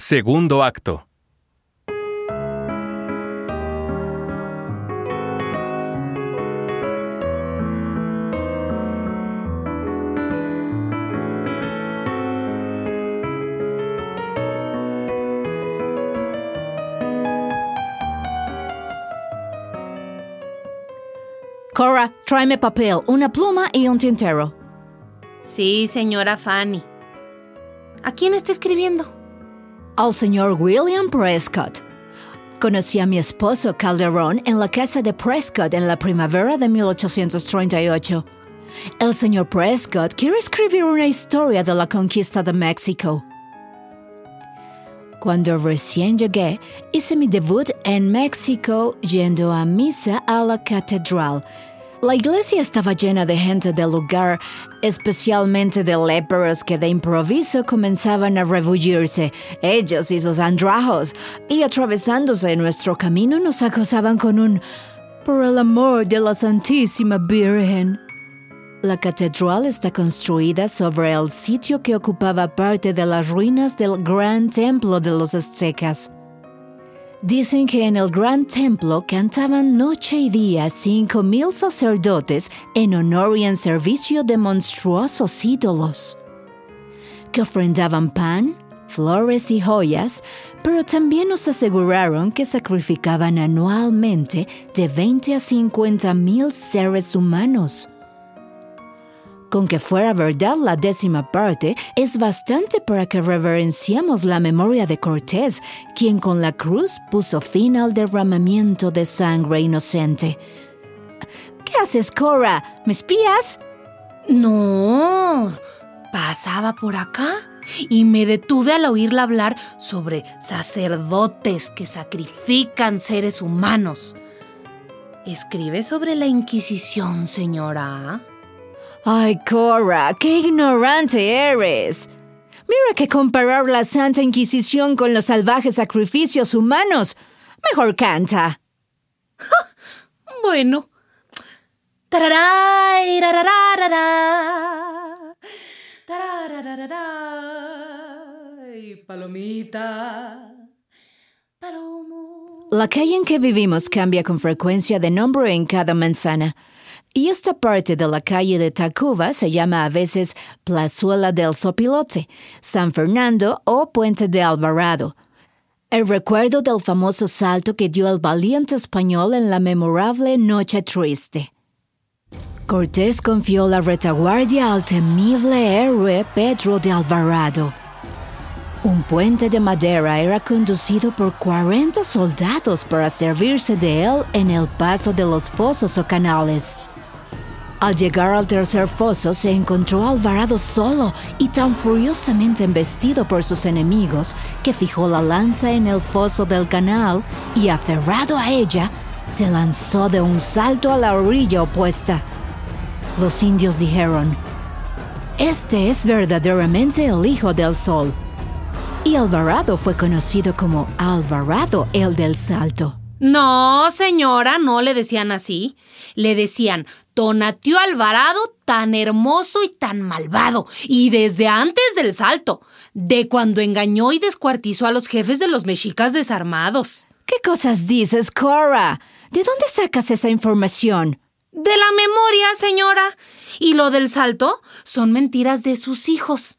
Segundo acto. Cora, tráeme papel, una pluma y un tintero. Sí, señora Fanny. ¿A quién está escribiendo? Al señor William Prescott. Conocí a mi esposo Calderón en la casa de Prescott en la primavera de 1838. El señor Prescott quiere escribir una historia de la conquista de México. Cuando recién llegué, hice mi debut en México yendo a misa a la catedral. La iglesia estaba llena de gente del lugar, especialmente de léperos que de improviso comenzaban a rebullirse, ellos y sus andrajos, y atravesándose nuestro camino nos acosaban con un Por el amor de la Santísima Virgen. La catedral está construida sobre el sitio que ocupaba parte de las ruinas del gran templo de los aztecas. Dicen que en el gran templo cantaban noche y día cinco mil sacerdotes en honor y en servicio de monstruosos ídolos, que ofrendaban pan, flores y joyas, pero también nos aseguraron que sacrificaban anualmente de 20 a 50 mil seres humanos. Con que fuera verdad la décima parte, es bastante para que reverenciemos la memoria de Cortés, quien con la cruz puso fin al derramamiento de sangre inocente. ¿Qué haces, Cora? ¿Me espías? No, pasaba por acá y me detuve al oírla hablar sobre sacerdotes que sacrifican seres humanos. ¿Escribe sobre la Inquisición, señora? Ay, Cora, qué ignorante eres. Mira que comparar la Santa Inquisición con los salvajes sacrificios humanos. Mejor canta. Bueno. Palomita. Palomo. La calle en que vivimos cambia con frecuencia de nombre en cada manzana. Y esta parte de la calle de Tacuba se llama a veces Plazuela del Sopilote, San Fernando o Puente de Alvarado. El recuerdo del famoso salto que dio el valiente español en la memorable Noche Triste. Cortés confió la retaguardia al temible héroe Pedro de Alvarado. Un puente de madera era conducido por 40 soldados para servirse de él en el paso de los fosos o canales. Al llegar al tercer foso se encontró Alvarado solo y tan furiosamente embestido por sus enemigos que fijó la lanza en el foso del canal y aferrado a ella, se lanzó de un salto a la orilla opuesta. Los indios dijeron, Este es verdaderamente el Hijo del Sol. Y Alvarado fue conocido como Alvarado el del Salto. No, señora, no le decían así. Le decían Tonatiuh Alvarado tan hermoso y tan malvado, y desde antes del salto, de cuando engañó y descuartizó a los jefes de los mexicas desarmados. ¿Qué cosas dices, Cora? ¿De dónde sacas esa información? De la memoria, señora. Y lo del salto son mentiras de sus hijos.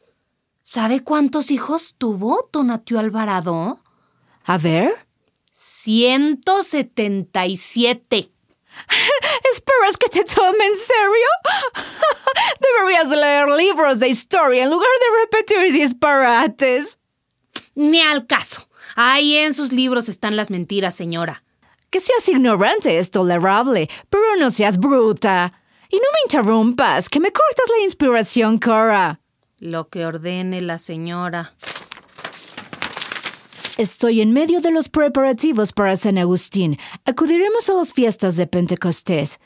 ¿Sabe cuántos hijos tuvo Tonatiuh Alvarado? A ver. 177. ¿Esperas que te tome en serio? Deberías leer libros de historia en lugar de repetir disparates. Ni al caso. Ahí en sus libros están las mentiras, señora. Que seas ignorante es tolerable, pero no seas bruta. Y no me interrumpas, que me cortas la inspiración, Cora. Lo que ordene la señora. Estoy en medio de los preparativos para San Agustín. Acudiremos a las fiestas de Pentecostés.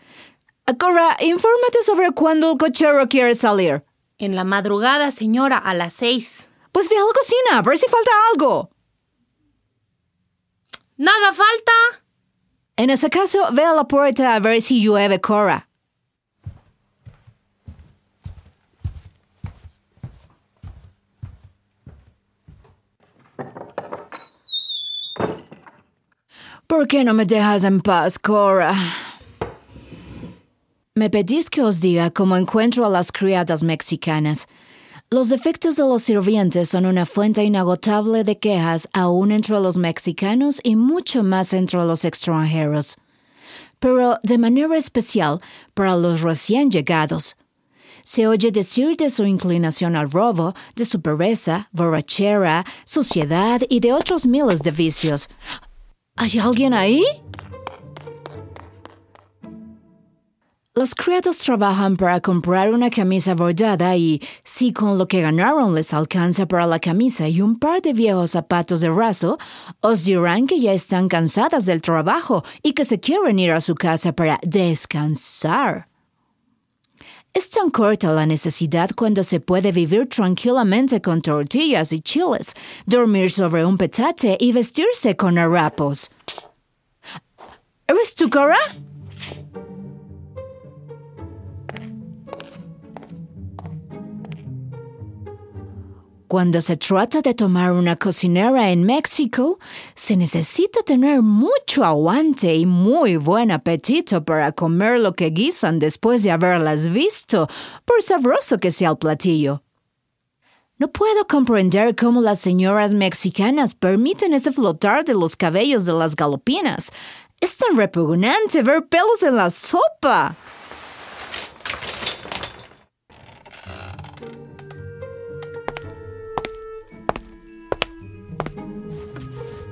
Cora, infórmate sobre cuándo el cochero quiere salir. En la madrugada, señora, a las seis. Pues ve a la cocina, a ver si falta algo. ¡Nada falta! En ese caso, ve a la puerta a ver si llueve, Cora. ¿Por qué no me dejas en paz, Cora? Me pedís que os diga cómo encuentro a las criadas mexicanas. Los defectos de los sirvientes son una fuente inagotable de quejas aún entre los mexicanos y mucho más entre los extranjeros. Pero de manera especial para los recién llegados. Se oye decir de su inclinación al robo, de su pereza, borrachera, suciedad y de otros miles de vicios. ¿Hay alguien ahí? Los criados trabajan para comprar una camisa bordada y, si con lo que ganaron les alcanza para la camisa y un par de viejos zapatos de raso, os dirán que ya están cansadas del trabajo y que se quieren ir a su casa para descansar. Es tan corta la necesidad cuando se puede vivir tranquilamente con tortillas y chiles, dormir sobre un petate y vestirse con harapos. ¿Eres tu Cora? Cuando se trata de tomar una cocinera en México, se necesita tener mucho aguante y muy buen apetito para comer lo que guisan después de haberlas visto, por sabroso que sea el platillo. No puedo comprender cómo las señoras mexicanas permiten ese flotar de los cabellos de las galopinas. Es tan repugnante ver pelos en la sopa.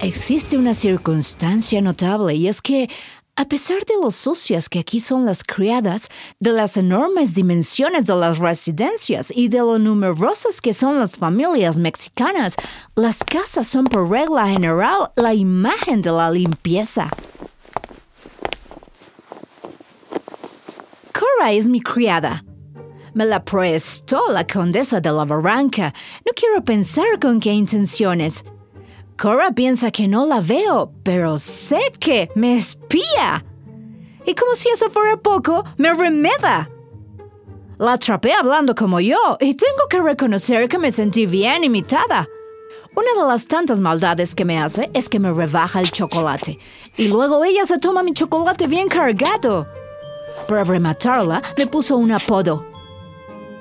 Existe una circunstancia notable y es que, a pesar de lo sucias que aquí son las criadas, de las enormes dimensiones de las residencias y de lo numerosas que son las familias mexicanas, las casas son por regla general la imagen de la limpieza. Cora es mi criada. Me la prestó la condesa de la Barranca. No quiero pensar con qué intenciones. Cora piensa que no la veo, pero sé que me espía. Y como si eso fuera poco, me remeda. La atrapé hablando como yo y tengo que reconocer que me sentí bien imitada. Una de las tantas maldades que me hace es que me rebaja el chocolate y luego ella se toma mi chocolate bien cargado. Para rematarla, me puso un apodo.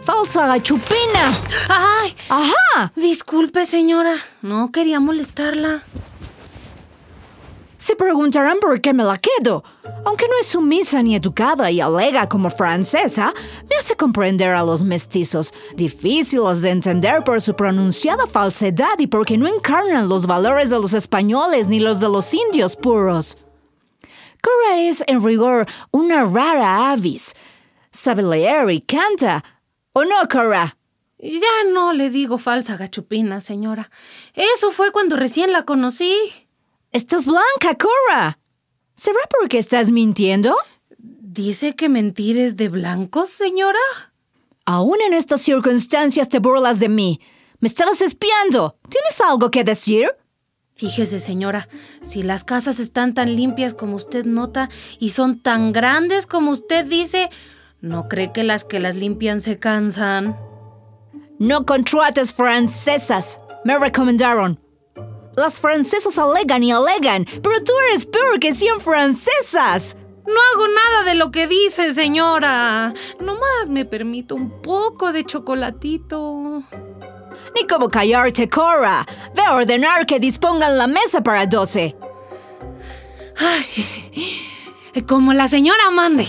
¡Falsa gachupina! ¡Ay! ¡Ajá! Disculpe, señora. No quería molestarla. Se preguntarán por qué me la quedo. Aunque no es sumisa ni educada y alega como francesa, me hace comprender a los mestizos, difíciles de entender por su pronunciada falsedad y porque no encarnan los valores de los españoles ni los de los indios puros. Cora es, en rigor, una rara avis. Sabe leer y canta, ¿O no, Cora? Ya no le digo falsa gachupina, señora. Eso fue cuando recién la conocí. Estás blanca, Cora. ¿Será porque estás mintiendo? ¿Dice que mentir es de blancos, señora? Aún en estas circunstancias te burlas de mí. Me estabas espiando. ¿Tienes algo que decir? Fíjese, señora, si las casas están tan limpias como usted nota y son tan grandes como usted dice, ¿No cree que las que las limpian se cansan? No contrates francesas. Me recomendaron. Las francesas alegan y alegan, pero tú eres peor que 100 francesas. No hago nada de lo que dice, señora. Nomás me permito un poco de chocolatito. Ni como callarte, Cora. Ve a ordenar que dispongan la mesa para 12. Ay, como la señora mande.